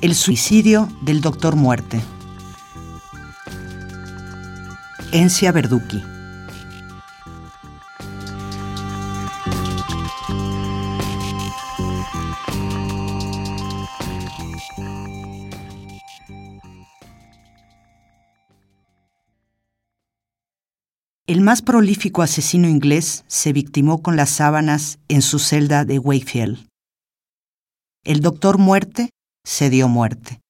El suicidio del Doctor Muerte. Encia Verducci. El más prolífico asesino inglés se victimó con las sábanas en su celda de Wakefield. El doctor Muerte se dio muerte.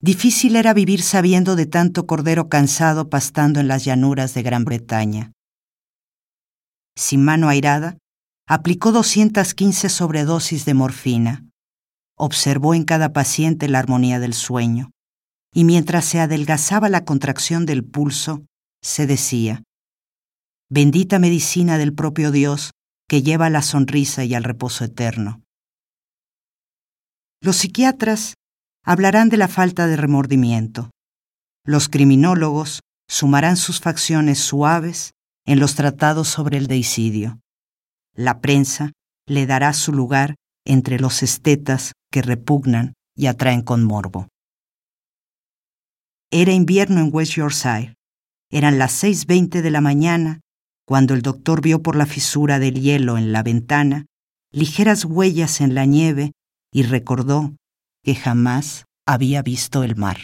Difícil era vivir sabiendo de tanto cordero cansado pastando en las llanuras de Gran Bretaña. Sin mano airada, aplicó 215 sobredosis de morfina. Observó en cada paciente la armonía del sueño, y mientras se adelgazaba la contracción del pulso, se decía, Bendita medicina del propio Dios que lleva la sonrisa y al reposo eterno. Los psiquiatras hablarán de la falta de remordimiento. Los criminólogos sumarán sus facciones suaves en los tratados sobre el deicidio. La prensa le dará su lugar entre los estetas que repugnan y atraen con morbo. Era invierno en West Yorkshire. Eran las 6.20 de la mañana cuando el doctor vio por la fisura del hielo en la ventana ligeras huellas en la nieve y recordó que jamás había visto el mar.